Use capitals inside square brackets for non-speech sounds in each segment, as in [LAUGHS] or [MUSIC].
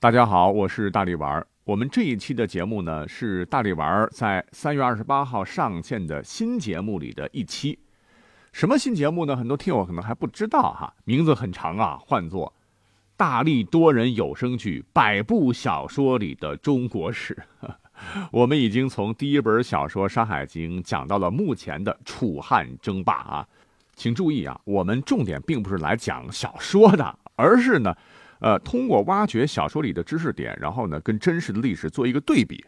大家好，我是大力丸。我们这一期的节目呢，是大力丸在三月二十八号上线的新节目里的一期。什么新节目呢？很多听友可能还不知道哈，名字很长啊，唤作《大力多人有声剧百部小说里的中国史》。[LAUGHS] 我们已经从第一本小说《山海经》讲到了目前的楚汉争霸啊，请注意啊，我们重点并不是来讲小说的，而是呢。呃，通过挖掘小说里的知识点，然后呢，跟真实的历史做一个对比，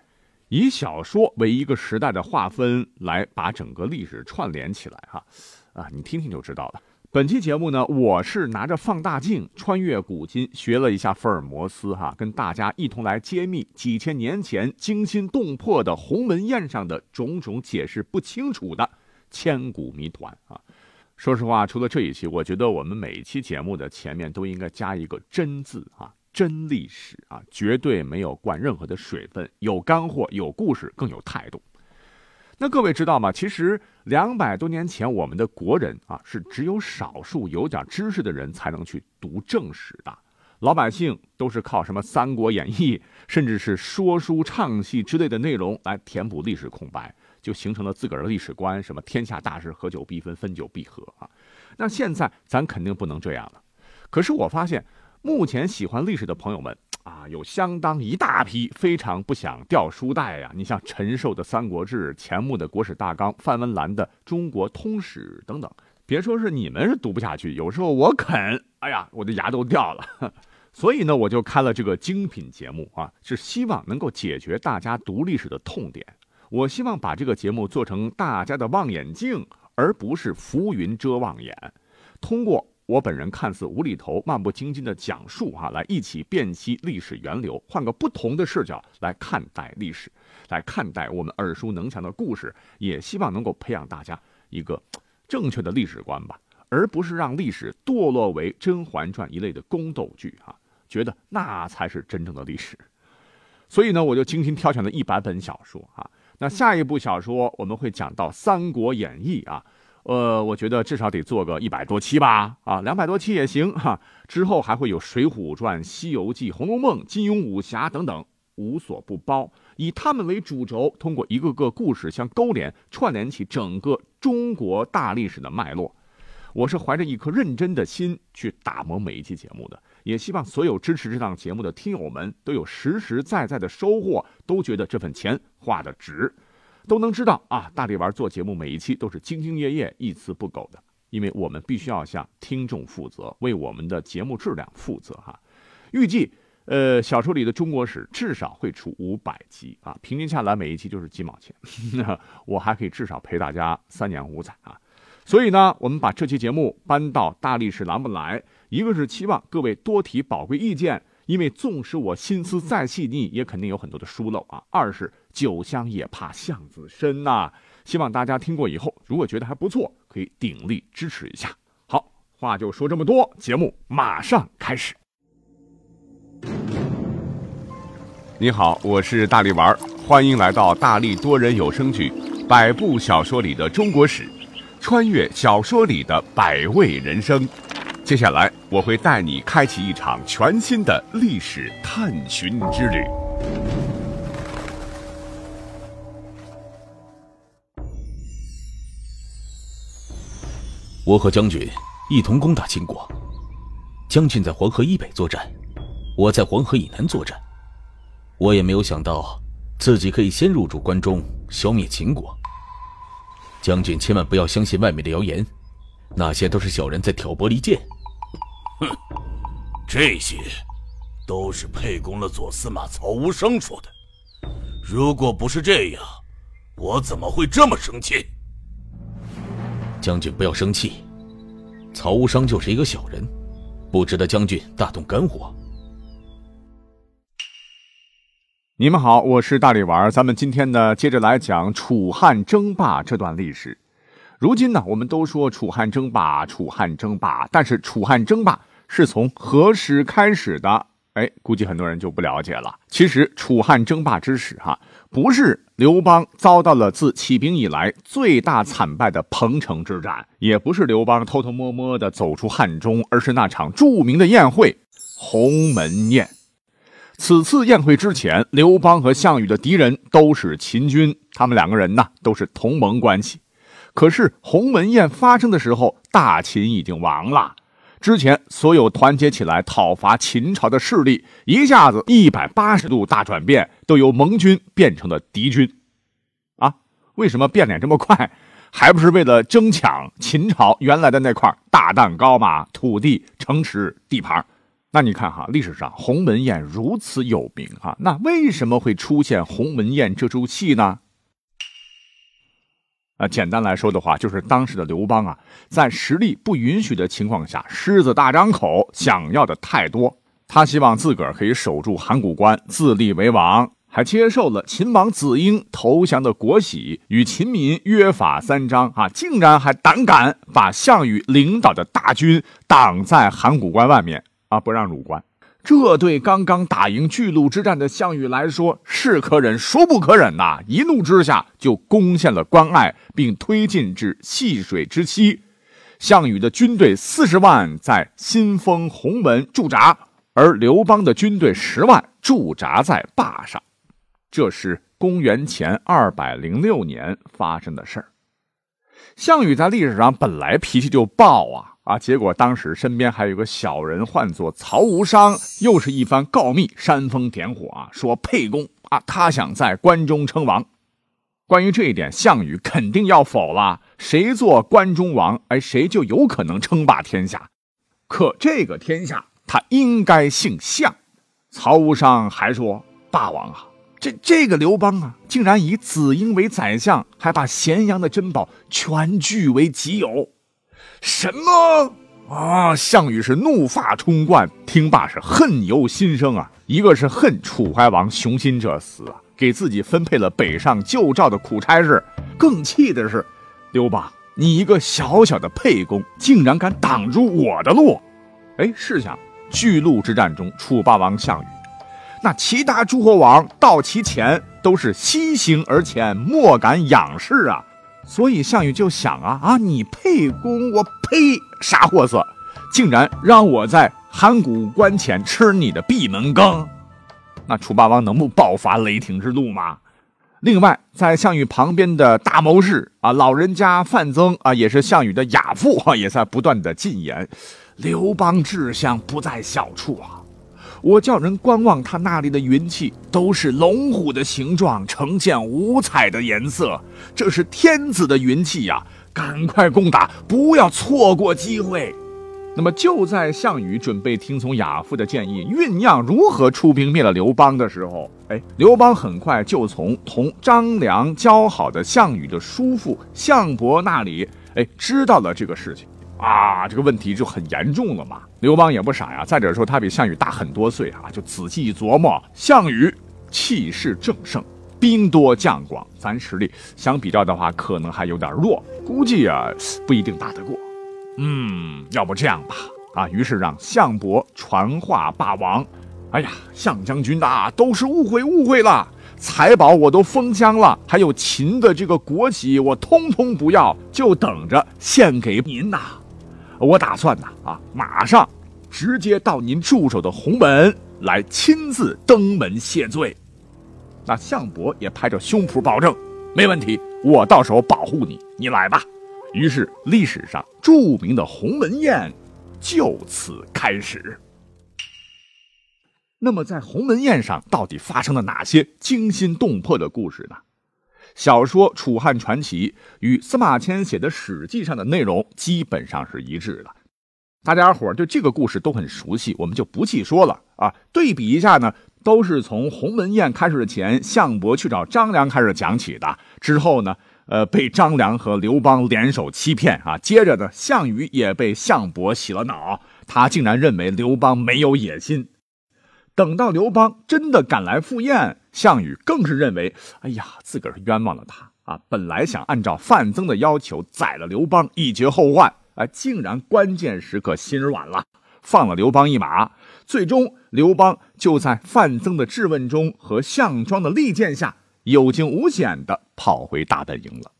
以小说为一个时代的划分，来把整个历史串联起来哈。啊，你听听就知道了。本期节目呢，我是拿着放大镜穿越古今，学了一下福尔摩斯哈，跟大家一同来揭秘几千年前惊心动魄的鸿门宴上的种种解释不清楚的千古谜团啊。说实话，除了这一期，我觉得我们每一期节目的前面都应该加一个“真”字啊，真历史啊，绝对没有灌任何的水分，有干货，有故事，更有态度。那各位知道吗？其实两百多年前，我们的国人啊，是只有少数有点知识的人才能去读正史的，老百姓都是靠什么《三国演义》，甚至是说书唱戏之类的内容来填补历史空白。就形成了自个儿的历史观，什么天下大事，合久必分，分久必合啊。那现在咱肯定不能这样了。可是我发现，目前喜欢历史的朋友们啊，有相当一大批非常不想掉书袋呀。你像陈寿的《三国志》，钱穆的《国史大纲》，范文澜的《中国通史》等等。别说是你们是读不下去，有时候我啃，哎呀，我的牙都掉了。[LAUGHS] 所以呢，我就开了这个精品节目啊，是希望能够解决大家读历史的痛点。我希望把这个节目做成大家的望远镜，而不是浮云遮望眼。通过我本人看似无厘头、漫不经心的讲述，哈，来一起辨析历史源流，换个不同的视角来看待历史，来看待我们耳熟能详的故事，也希望能够培养大家一个正确的历史观吧，而不是让历史堕落为《甄嬛传》一类的宫斗剧，哈，觉得那才是真正的历史。所以呢，我就精心挑选了一百本小说，哈。那下一部小说我们会讲到《三国演义》啊，呃，我觉得至少得做个一百多期吧，啊，两百多期也行哈。之后还会有《水浒传》《西游记》《红楼梦》《金庸武侠》等等，无所不包，以他们为主轴，通过一个个故事相勾连，串联起整个中国大历史的脉络。我是怀着一颗认真的心去打磨每一期节目的。也希望所有支持这档节目的听友们都有实实在在的收获，都觉得这份钱花的值，都能知道啊，大力丸做节目每一期都是兢兢业业、一丝不苟的，因为我们必须要向听众负责，为我们的节目质量负责哈。预计，呃，小说里的中国史至少会出五百集啊，平均下来每一期就是几毛钱，[LAUGHS] 我还可以至少陪大家三年五载啊。所以呢，我们把这期节目搬到大历史栏目来。一个是期望各位多提宝贵意见，因为纵使我心思再细腻，也肯定有很多的疏漏啊。二是酒香也怕巷子深呐，希望大家听过以后，如果觉得还不错，可以鼎力支持一下。好，话就说这么多，节目马上开始。你好，我是大力丸，欢迎来到大力多人有声剧《百部小说里的中国史》，穿越小说里的百味人生。接下来，我会带你开启一场全新的历史探寻之旅。我和将军一同攻打秦国，将军在黄河以北作战，我在黄河以南作战。我也没有想到自己可以先入主关中，消灭秦国。将军千万不要相信外面的谣言，那些都是小人在挑拨离间。哼，这些都是沛公的左司马曹无伤说的。如果不是这样，我怎么会这么生气？将军不要生气，曹无伤就是一个小人，不值得将军大动肝火。你们好，我是大力丸，咱们今天呢，接着来讲楚汉争霸这段历史。如今呢，我们都说楚汉争霸，楚汉争霸，但是楚汉争霸。是从何时开始的？哎，估计很多人就不了解了。其实楚汉争霸之始，哈，不是刘邦遭到了自起兵以来最大惨败的彭城之战，也不是刘邦偷偷摸摸的走出汉中，而是那场著名的宴会——鸿门宴。此次宴会之前，刘邦和项羽的敌人都是秦军，他们两个人呢都是同盟关系。可是鸿门宴发生的时候，大秦已经亡了。之前所有团结起来讨伐秦朝的势力，一下子一百八十度大转变，都由盟军变成了敌军。啊，为什么变脸这么快？还不是为了争抢秦朝原来的那块大蛋糕嘛？土地、城池、地盘。那你看哈，历史上鸿门宴如此有名啊，那为什么会出现鸿门宴这出戏呢？啊，简单来说的话，就是当时的刘邦啊，在实力不允许的情况下，狮子大张口，想要的太多。他希望自个儿可以守住函谷关，自立为王，还接受了秦王子婴投降的国玺，与秦民约法三章啊，竟然还胆敢把项羽领导的大军挡在函谷关外面。啊！不让入关，这对刚刚打赢巨鹿之战的项羽来说是可忍，孰不可忍呐！一怒之下就攻陷了关隘，并推进至细水之期。项羽的军队四十万在新丰鸿门驻扎，而刘邦的军队十万驻扎在坝上。这是公元前二百零六年发生的事儿。项羽在历史上本来脾气就暴啊。啊！结果当时身边还有个小人，唤作曹无伤，又是一番告密，煽风点火啊，说沛公啊，他想在关中称王。关于这一点，项羽肯定要否了。谁做关中王，哎，谁就有可能称霸天下。可这个天下，他应该姓项。曹无伤还说：“霸王啊，这这个刘邦啊，竟然以子婴为宰相，还把咸阳的珍宝全据为己有。”什么啊！项羽是怒发冲冠，听罢是恨由心生啊。一个是恨楚怀王雄心者死啊，给自己分配了北上救赵的苦差事；更气的是，刘邦，你一个小小的沛公，竟然敢挡住我的路！哎，试想，巨鹿之战中，楚霸王项羽，那其他诸侯王到其前都是西行而前，莫敢仰视啊。所以项羽就想啊啊，你沛公，我呸，啥货色，竟然让我在函谷关前吃你的闭门羹，那楚霸王能不爆发雷霆之怒吗？另外，在项羽旁边的大谋士啊，老人家范增啊，也是项羽的亚父啊，也在不断的进言，刘邦志向不在小处啊。我叫人观望他那里的云气，都是龙虎的形状，呈现五彩的颜色。这是天子的云气呀！赶快攻打，不要错过机会。那么就在项羽准备听从亚父的建议，酝酿如何出兵灭了刘邦的时候，哎，刘邦很快就从同张良交好的项羽的叔父项伯那里，哎，知道了这个事情。啊，这个问题就很严重了嘛。刘邦也不傻呀，再者说他比项羽大很多岁啊，就仔细一琢磨，项羽气势正盛，兵多将广，咱实力相比较的话，可能还有点弱，估计啊不一定打得过。嗯，要不这样吧，啊，于是让项伯传话霸王。哎呀，项将军呐，都是误会误会了，财宝我都封箱了，还有秦的这个国玺，我通通不要，就等着献给您呐。我打算呢，啊，马上直接到您驻守的鸿门来亲自登门谢罪。那项伯也拍着胸脯保证，没问题，我到时候保护你，你来吧。于是历史上著名的鸿门宴就此开始。那么在鸿门宴上到底发生了哪些惊心动魄的故事呢？小说《楚汉传奇》与司马迁写的《史记》上的内容基本上是一致的，大家伙对这个故事都很熟悉，我们就不细说了啊。对比一下呢，都是从鸿门宴开始的前，项伯去找张良开始讲起的。之后呢，呃，被张良和刘邦联手欺骗啊。接着呢，项羽也被项伯洗了脑，他竟然认为刘邦没有野心。等到刘邦真的赶来赴宴。项羽更是认为，哎呀，自个儿冤枉了他啊！本来想按照范增的要求宰了刘邦，以绝后患，哎，竟然关键时刻心软了，放了刘邦一马。最终，刘邦就在范增的质问中和项庄的利剑下，有惊无险的跑回大本营了。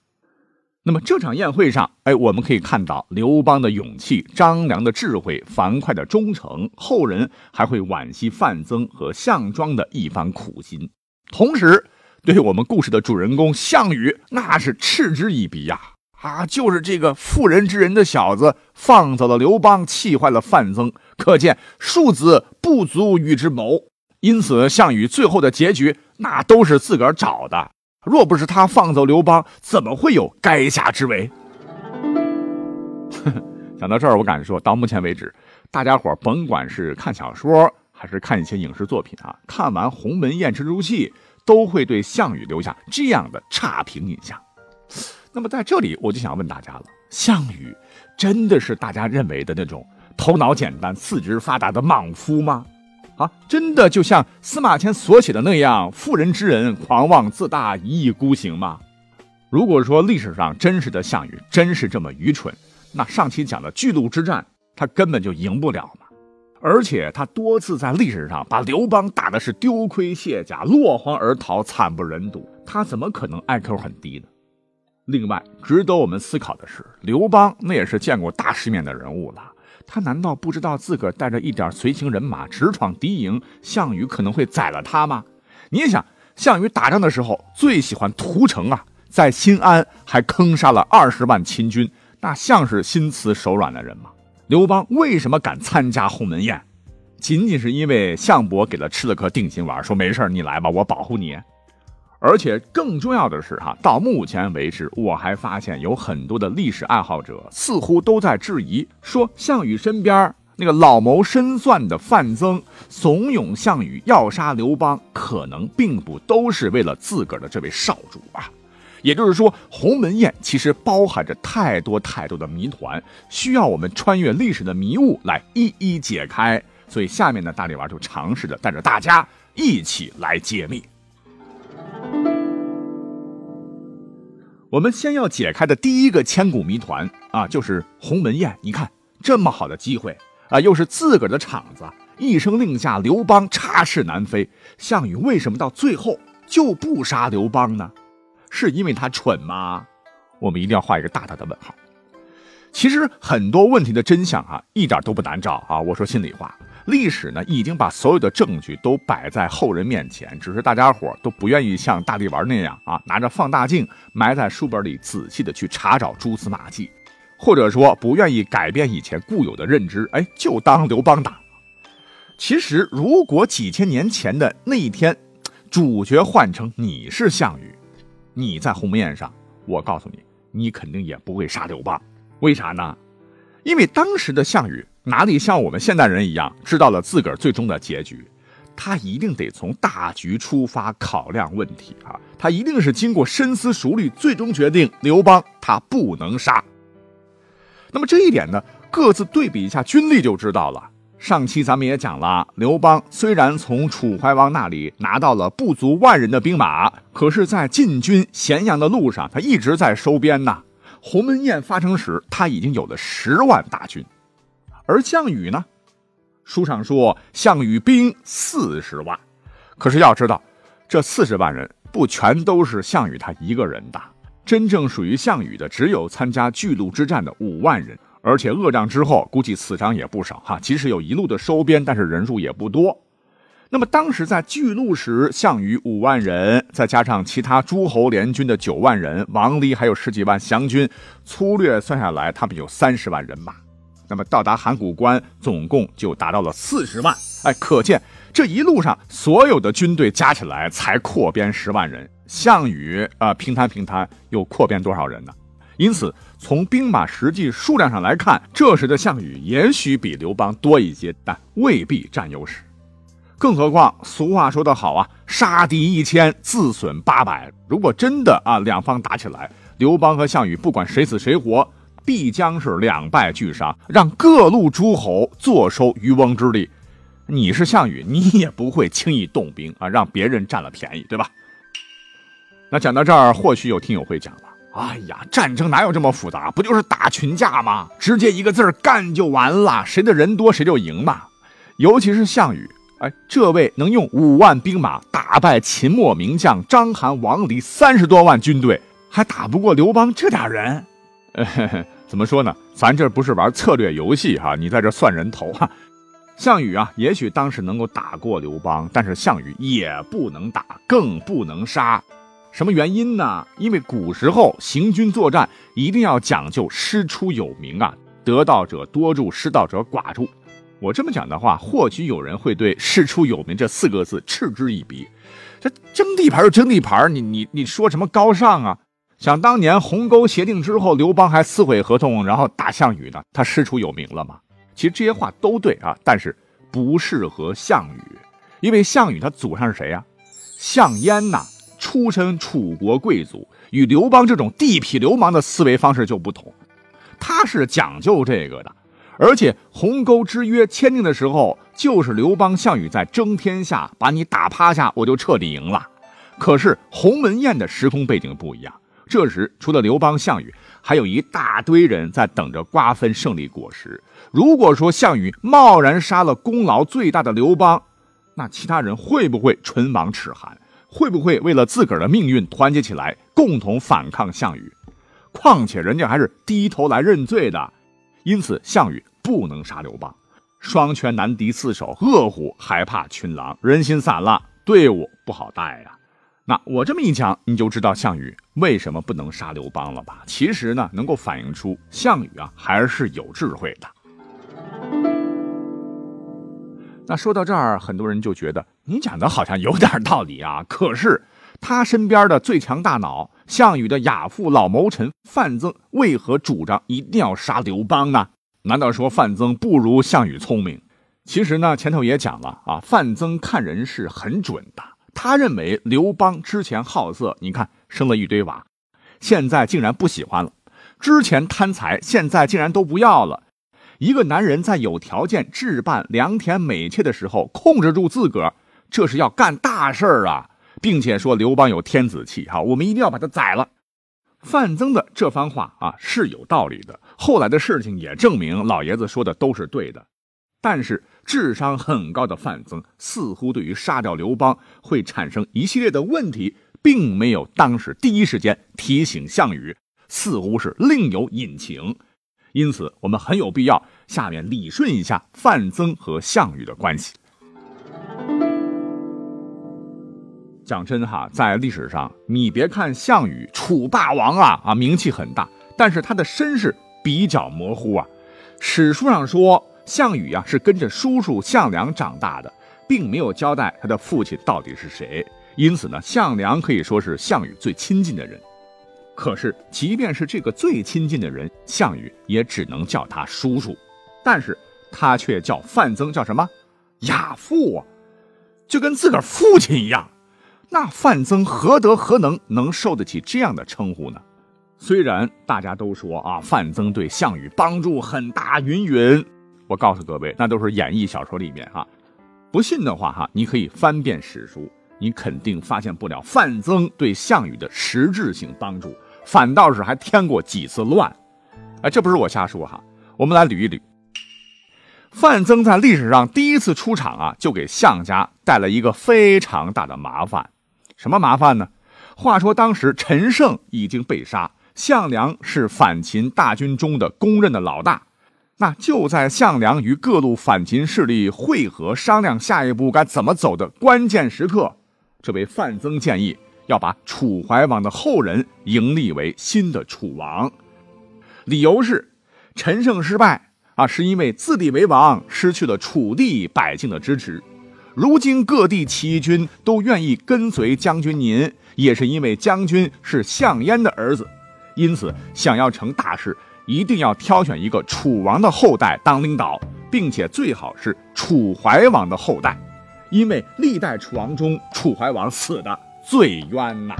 那么这场宴会上，哎，我们可以看到刘邦的勇气、张良的智慧、樊哙的忠诚，后人还会惋惜范增和项庄的一番苦心。同时，对我们故事的主人公项羽，那是嗤之以鼻呀！啊，就是这个妇人之仁的小子，放走了刘邦，气坏了范增，可见庶子不足与之谋。因此，项羽最后的结局，那都是自个儿找的。若不是他放走刘邦，怎么会有垓下之围？[LAUGHS] 讲到这儿，我敢说，到目前为止，大家伙甭管是看小说还是看一些影视作品啊，看完《鸿门宴》这出戏，都会对项羽留下这样的差评印象。那么在这里，我就想问大家了：项羽真的是大家认为的那种头脑简单、四肢发达的莽夫吗？啊，真的就像司马迁所写的那样，妇人之仁、狂妄自大、一意孤行吗？如果说历史上真实的项羽真是这么愚蠢，那上期讲的巨鹿之战，他根本就赢不了嘛。而且他多次在历史上把刘邦打的是丢盔卸甲、落荒而逃、惨不忍睹，他怎么可能 IQ 很低呢？另外，值得我们思考的是，刘邦那也是见过大世面的人物了。他难道不知道自个儿带着一点随行人马直闯敌营，项羽可能会宰了他吗？你想，项羽打仗的时候最喜欢屠城啊，在新安还坑杀了二十万秦军，那像是心慈手软的人吗？刘邦为什么敢参加鸿门宴？仅仅是因为项伯给他吃了颗定心丸，说没事你来吧，我保护你。而且更重要的是，哈，到目前为止，我还发现有很多的历史爱好者似乎都在质疑，说项羽身边那个老谋深算的范增怂恿项羽要杀刘邦，可能并不都是为了自个儿的这位少主啊。也就是说，鸿门宴其实包含着太多太多的谜团，需要我们穿越历史的迷雾来一一解开。所以，下面呢，大力丸就尝试着带着大家一起来解密。我们先要解开的第一个千古谜团啊，就是鸿门宴。你看这么好的机会啊，又是自个儿的场子，一声令下，刘邦插翅难飞。项羽为什么到最后就不杀刘邦呢？是因为他蠢吗？我们一定要画一个大大的问号。其实很多问题的真相啊，一点都不难找啊。我说心里话。历史呢，已经把所有的证据都摆在后人面前，只是大家伙都不愿意像大力丸那样啊，拿着放大镜埋在书本里仔细的去查找蛛丝马迹，或者说不愿意改变以前固有的认知，哎，就当刘邦打。其实，如果几千年前的那一天，主角换成你是项羽，你在鸿门宴上，我告诉你，你肯定也不会杀刘邦。为啥呢？因为当时的项羽。哪里像我们现代人一样知道了自个儿最终的结局？他一定得从大局出发考量问题啊！他一定是经过深思熟虑，最终决定刘邦他不能杀。那么这一点呢，各自对比一下军力就知道了。上期咱们也讲了，刘邦虽然从楚怀王那里拿到了不足万人的兵马，可是，在进军咸阳的路上，他一直在收编呐。鸿门宴发生时，他已经有了十万大军。而项羽呢？书上说项羽兵四十万，可是要知道，这四十万人不全都是项羽他一个人的。真正属于项羽的，只有参加巨鹿之战的五万人，而且恶战之后，估计死伤也不少哈。即使有一路的收编，但是人数也不多。那么当时在巨鹿时，项羽五万人，再加上其他诸侯联军的九万人，王离还有十几万降军，粗略算下来，他们有三十万人马。那么到达函谷关，总共就达到了四十万。哎，可见这一路上所有的军队加起来才扩编十万人。项羽啊，平摊平摊又扩编多少人呢？因此，从兵马实际数量上来看，这时的项羽也许比刘邦多一些，但未必占优势。更何况，俗话说得好啊，杀敌一千，自损八百。如果真的啊，两方打起来，刘邦和项羽不管谁死谁活。必将是两败俱伤，让各路诸侯坐收渔翁之利。你是项羽，你也不会轻易动兵啊，让别人占了便宜，对吧？那讲到这儿，或许有听友会讲了：“哎呀，战争哪有这么复杂？不就是打群架吗？直接一个字干就完了，谁的人多谁就赢嘛。尤其是项羽，哎，这位能用五万兵马打败秦末名将章邯、王离三十多万军队。”还打不过刘邦这点人。呃，[LAUGHS] 怎么说呢？咱这不是玩策略游戏哈，你在这算人头哈。项羽啊，也许当时能够打过刘邦，但是项羽也不能打，更不能杀。什么原因呢？因为古时候行军作战一定要讲究师出有名啊，得道者多助，失道者寡助。我这么讲的话，或许有人会对“师出有名”这四个字嗤之以鼻。这争地盘就争地盘，你你你说什么高尚啊？想当年鸿沟协定之后，刘邦还撕毁合同，然后打项羽呢，他师出有名了吗？其实这些话都对啊，但是不适合项羽，因为项羽他祖上是谁呀？项燕呐，出身楚国贵族，与刘邦这种地痞流氓的思维方式就不同，他是讲究这个的。而且鸿沟之约签订的时候，就是刘邦、项羽在争天下，把你打趴下，我就彻底赢了。可是鸿门宴的时空背景不一样，这时除了刘邦、项羽，还有一大堆人在等着瓜分胜利果实。如果说项羽贸然杀了功劳最大的刘邦，那其他人会不会唇亡齿寒？会不会为了自个儿的命运团结起来，共同反抗项羽？况且人家还是低头来认罪的，因此项羽。不能杀刘邦，双拳难敌四手，饿虎还怕群狼，人心散了，队伍不好带呀。那我这么一讲，你就知道项羽为什么不能杀刘邦了吧？其实呢，能够反映出项羽啊还是有智慧的。那说到这儿，很多人就觉得你讲的好像有点道理啊。可是他身边的最强大脑项羽的亚父老谋臣范增，为何主张一定要杀刘邦呢？难道说范增不如项羽聪明？其实呢，前头也讲了啊，范增看人是很准的。他认为刘邦之前好色，你看生了一堆娃，现在竟然不喜欢了；之前贪财，现在竟然都不要了。一个男人在有条件置办良田美妾的时候，控制住自个儿，这是要干大事儿啊！并且说刘邦有天子气，哈，我们一定要把他宰了。范增的这番话啊是有道理的，后来的事情也证明老爷子说的都是对的。但是智商很高的范增似乎对于杀掉刘邦会产生一系列的问题，并没有当时第一时间提醒项羽，似乎是另有隐情。因此，我们很有必要下面理顺一下范增和项羽的关系。讲真哈，在历史上，你别看项羽楚霸王啊啊名气很大，但是他的身世比较模糊啊。史书上说项羽啊是跟着叔叔项梁长大的，并没有交代他的父亲到底是谁。因此呢，项梁可以说是项羽最亲近的人。可是，即便是这个最亲近的人，项羽也只能叫他叔叔，但是他却叫范增叫什么亚父啊，就跟自个儿父亲一样。那范增何德何能，能受得起这样的称呼呢？虽然大家都说啊，范增对项羽帮助很大，云云。我告诉各位，那都是演义小说里面哈。不信的话哈，你可以翻遍史书，你肯定发现不了范增对项羽的实质性帮助，反倒是还添过几次乱。哎，这不是我瞎说哈，我们来捋一捋。范增在历史上第一次出场啊，就给项家带来一个非常大的麻烦。什么麻烦呢？话说当时陈胜已经被杀，项梁是反秦大军中的公认的老大。那就在项梁与各路反秦势力会合，商量下一步该怎么走的关键时刻，这位范增建议要把楚怀王的后人迎立为新的楚王。理由是陈胜失败啊，是因为自立为王，失去了楚地百姓的支持。如今各地起义军都愿意跟随将军您，也是因为将军是项燕的儿子，因此想要成大事，一定要挑选一个楚王的后代当领导，并且最好是楚怀王的后代，因为历代楚王中，楚怀王死的最冤呐。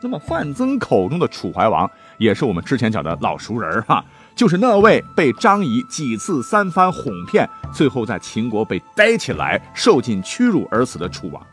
那么范增口中的楚怀王，也是我们之前讲的老熟人哈。就是那位被张仪几次三番哄骗，最后在秦国被逮起来，受尽屈辱而死的楚王。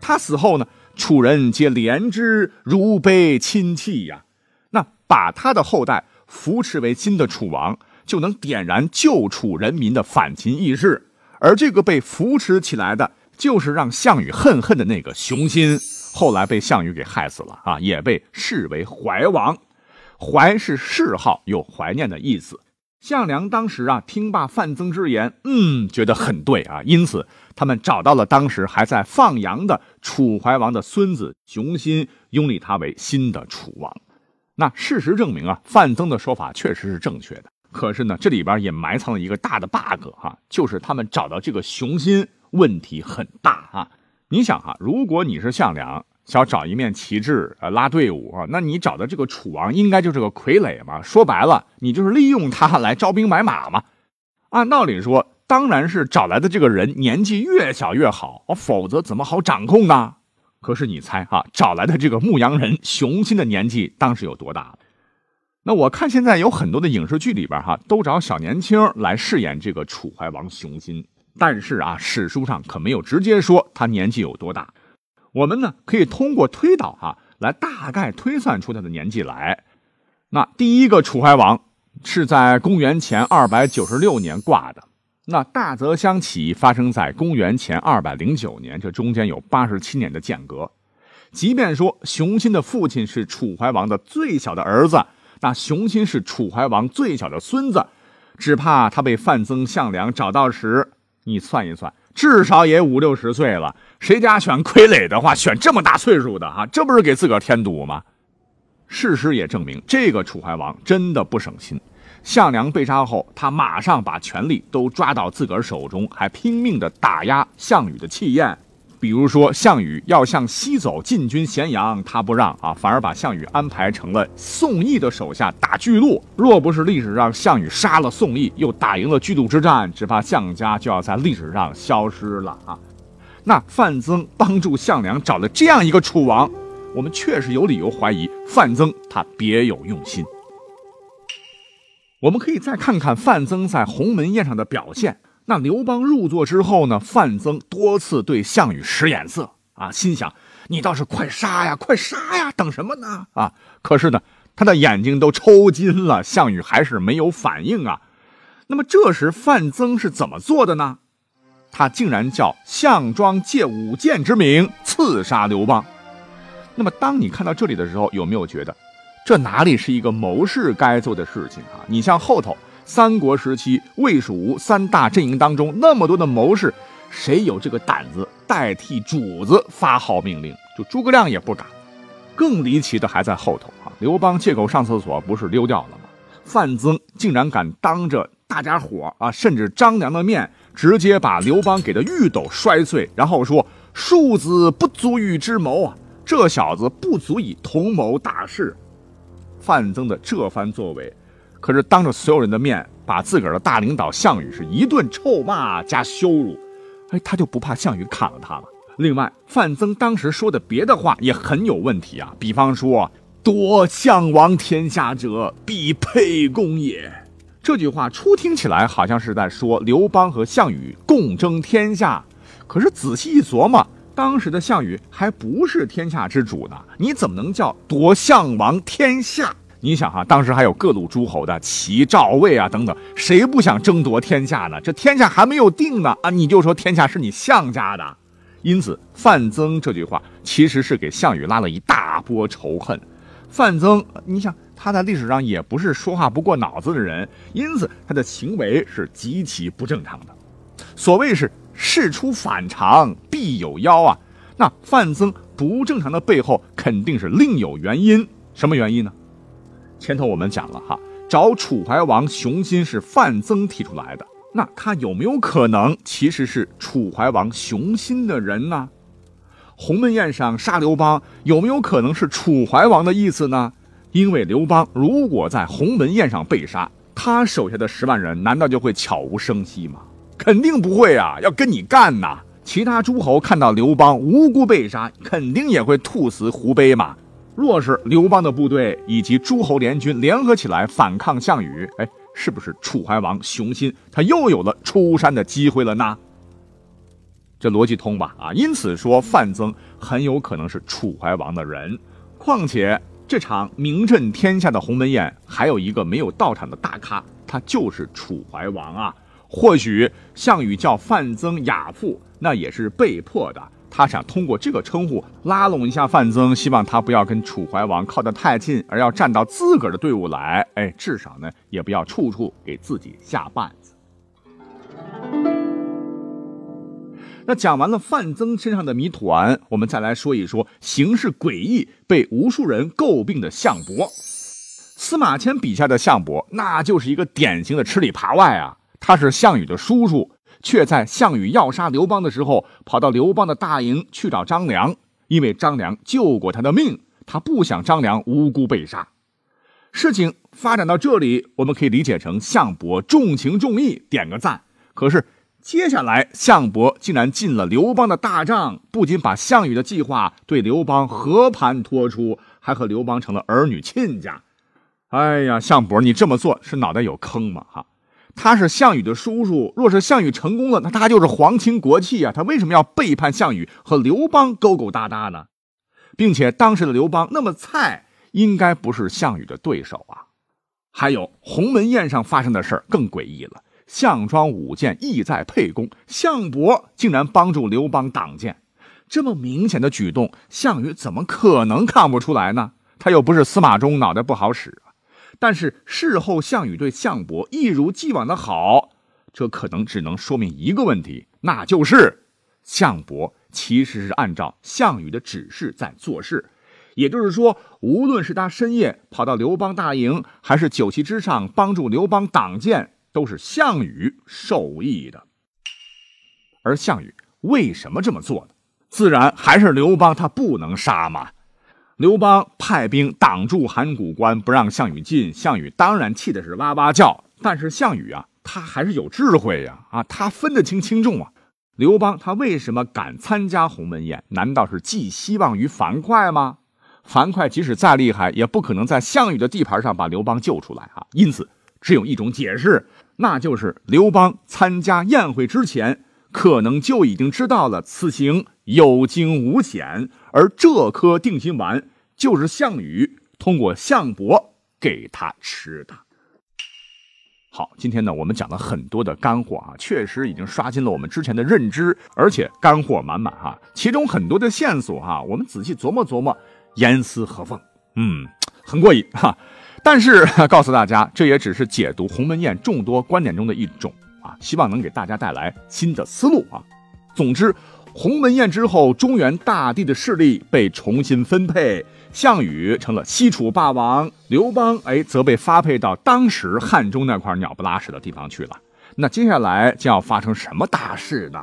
他死后呢，楚人皆怜之如悲亲戚呀。那把他的后代扶持为新的楚王，就能点燃旧楚人民的反秦意识。而这个被扶持起来的就是让项羽恨恨的那个熊心，后来被项羽给害死了啊，也被视为怀王。怀是谥号，有怀念的意思。项梁当时啊，听罢范增之言，嗯，觉得很对啊，因此他们找到了当时还在放羊的楚怀王的孙子熊心，拥立他为新的楚王。那事实证明啊，范增的说法确实是正确的。可是呢，这里边也埋藏了一个大的 bug 哈，就是他们找到这个熊心问题很大啊。你想哈，如果你是项梁。想找一面旗帜，呃，拉队伍啊，那你找的这个楚王应该就是个傀儡嘛？说白了，你就是利用他来招兵买马嘛。按道理说，当然是找来的这个人年纪越小越好，否则怎么好掌控呢？可是你猜哈，找来的这个牧羊人熊心的年纪当时有多大？那我看现在有很多的影视剧里边哈，都找小年轻来饰演这个楚怀王熊心，但是啊，史书上可没有直接说他年纪有多大。我们呢可以通过推导哈，来大概推算出他的年纪来。那第一个楚怀王是在公元前二百九十六年挂的。那大泽乡起义发生在公元前二百零九年，这中间有八十七年的间隔。即便说熊心的父亲是楚怀王的最小的儿子，那熊心是楚怀王最小的孙子，只怕他被范增、项梁找到时，你算一算。至少也五六十岁了，谁家选傀儡的话，选这么大岁数的哈，这不是给自个儿添堵吗？事实也证明，这个楚怀王真的不省心。项梁被杀后，他马上把权力都抓到自个儿手中，还拼命的打压项羽的气焰。比如说，项羽要向西走进军咸阳，他不让啊，反而把项羽安排成了宋义的手下打巨鹿。若不是历史上项羽杀了宋义，又打赢了巨鹿之战，只怕项家就要在历史上消失了啊！那范增帮助项梁找了这样一个楚王，我们确实有理由怀疑范增他别有用心。我们可以再看看范增在鸿门宴上的表现。那刘邦入座之后呢？范增多次对项羽使眼色啊，心想你倒是快杀呀，快杀呀，等什么呢？啊！可是呢，他的眼睛都抽筋了，项羽还是没有反应啊。那么这时范增是怎么做的呢？他竟然叫项庄借舞剑之名刺杀刘邦。那么当你看到这里的时候，有没有觉得这哪里是一个谋士该做的事情啊？你像后头。三国时期，魏、蜀、吴三大阵营当中，那么多的谋士，谁有这个胆子代替主子发号命令？就诸葛亮也不敢。更离奇的还在后头啊！刘邦借口上厕所，不是溜掉了吗？范增竟然敢当着大家伙啊，甚至张良的面，直接把刘邦给的玉斗摔碎，然后说：“庶子不足与之谋啊，这小子不足以同谋大事。”范增的这番作为。可是当着所有人的面，把自个儿的大领导项羽是一顿臭骂加羞辱，哎，他就不怕项羽砍了他吗？另外，范增当时说的别的话也很有问题啊，比方说“夺项王天下者，必沛公也”，这句话初听起来好像是在说刘邦和项羽共争天下，可是仔细一琢磨，当时的项羽还不是天下之主呢，你怎么能叫夺项王天下？你想哈，当时还有各路诸侯的齐、赵、魏啊等等，谁不想争夺天下呢？这天下还没有定呢啊，你就说天下是你项家的。因此，范增这句话其实是给项羽拉了一大波仇恨。范增，你想他在历史上也不是说话不过脑子的人，因此他的行为是极其不正常的。所谓是事出反常必有妖啊，那范增不正常的背后肯定是另有原因。什么原因呢？前头我们讲了哈，找楚怀王雄心是范增提出来的，那他有没有可能其实是楚怀王雄心的人呢？鸿门宴上杀刘邦有没有可能是楚怀王的意思呢？因为刘邦如果在鸿门宴上被杀，他手下的十万人难道就会悄无声息吗？肯定不会啊，要跟你干呐！其他诸侯看到刘邦无辜被杀，肯定也会兔死狐悲嘛。若是刘邦的部队以及诸侯联军联合起来反抗项羽，哎，是不是楚怀王雄心他又有了出山的机会了呢？这逻辑通吧？啊，因此说范增很有可能是楚怀王的人。况且这场名震天下的鸿门宴还有一个没有到场的大咖，他就是楚怀王啊。或许项羽叫范增亚父。那也是被迫的。他想通过这个称呼拉拢一下范增，希望他不要跟楚怀王靠得太近，而要站到自个儿的队伍来。哎，至少呢，也不要处处给自己下绊子。那讲完了范增身上的谜团，我们再来说一说行事诡异、被无数人诟病的项伯。司马迁笔下的项伯，那就是一个典型的吃里扒外啊！他是项羽的叔叔。却在项羽要杀刘邦的时候，跑到刘邦的大营去找张良，因为张良救过他的命，他不想张良无辜被杀。事情发展到这里，我们可以理解成项伯重情重义，点个赞。可是接下来，项伯竟然进了刘邦的大帐，不仅把项羽的计划对刘邦和盘托出，还和刘邦成了儿女亲家。哎呀，项伯，你这么做是脑袋有坑吗？哈！他是项羽的叔叔，若是项羽成功了，那他就是皇亲国戚啊！他为什么要背叛项羽，和刘邦勾勾搭搭呢？并且当时的刘邦那么菜，应该不是项羽的对手啊！还有鸿门宴上发生的事更诡异了：项庄舞剑，意在沛公，项伯竟然帮助刘邦挡箭，这么明显的举动，项羽怎么可能看不出来呢？他又不是司马衷，脑袋不好使。但是事后，项羽对项伯一如既往的好，这可能只能说明一个问题，那就是项伯其实是按照项羽的指示在做事。也就是说，无论是他深夜跑到刘邦大营，还是酒席之上帮助刘邦挡箭，都是项羽授意的。而项羽为什么这么做呢？自然还是刘邦他不能杀嘛。刘邦派兵挡住函谷关，不让项羽进。项羽当然气的是哇哇叫。但是项羽啊，他还是有智慧呀！啊，他分得清轻重啊。刘邦他为什么敢参加鸿门宴？难道是寄希望于樊哙吗？樊哙即使再厉害，也不可能在项羽的地盘上把刘邦救出来啊！因此，只有一种解释，那就是刘邦参加宴会之前，可能就已经知道了此行有惊无险。而这颗定心丸就是项羽通过项伯给他吃的。好，今天呢，我们讲了很多的干货啊，确实已经刷新了我们之前的认知，而且干货满满哈。其中很多的线索哈，我们仔细琢磨琢磨，严丝合缝，嗯，很过瘾哈。但是 [LAUGHS] 告诉大家，这也只是解读鸿门宴众多观点中的一种啊，希望能给大家带来新的思路啊。总之。鸿门宴之后，中原大地的势力被重新分配，项羽成了西楚霸王，刘邦哎则被发配到当时汉中那块鸟不拉屎的地方去了。那接下来将要发生什么大事呢？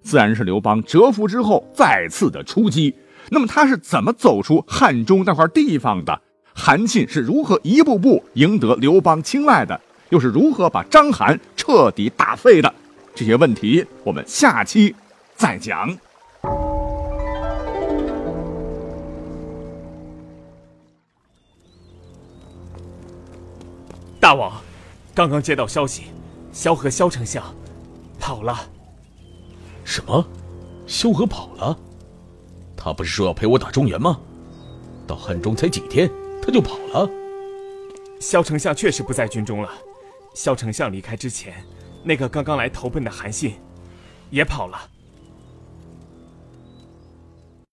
自然是刘邦蛰伏之后再次的出击。那么他是怎么走出汉中那块地方的？韩信是如何一步步赢得刘邦青睐的？又是如何把章邯彻底打废的？这些问题，我们下期。再讲，大王，刚刚接到消息，萧何萧丞相跑了。什么？萧何跑了？他不是说要陪我打中原吗？到汉中才几天，他就跑了？萧丞相确实不在军中了。萧丞相离开之前，那个刚刚来投奔的韩信也跑了。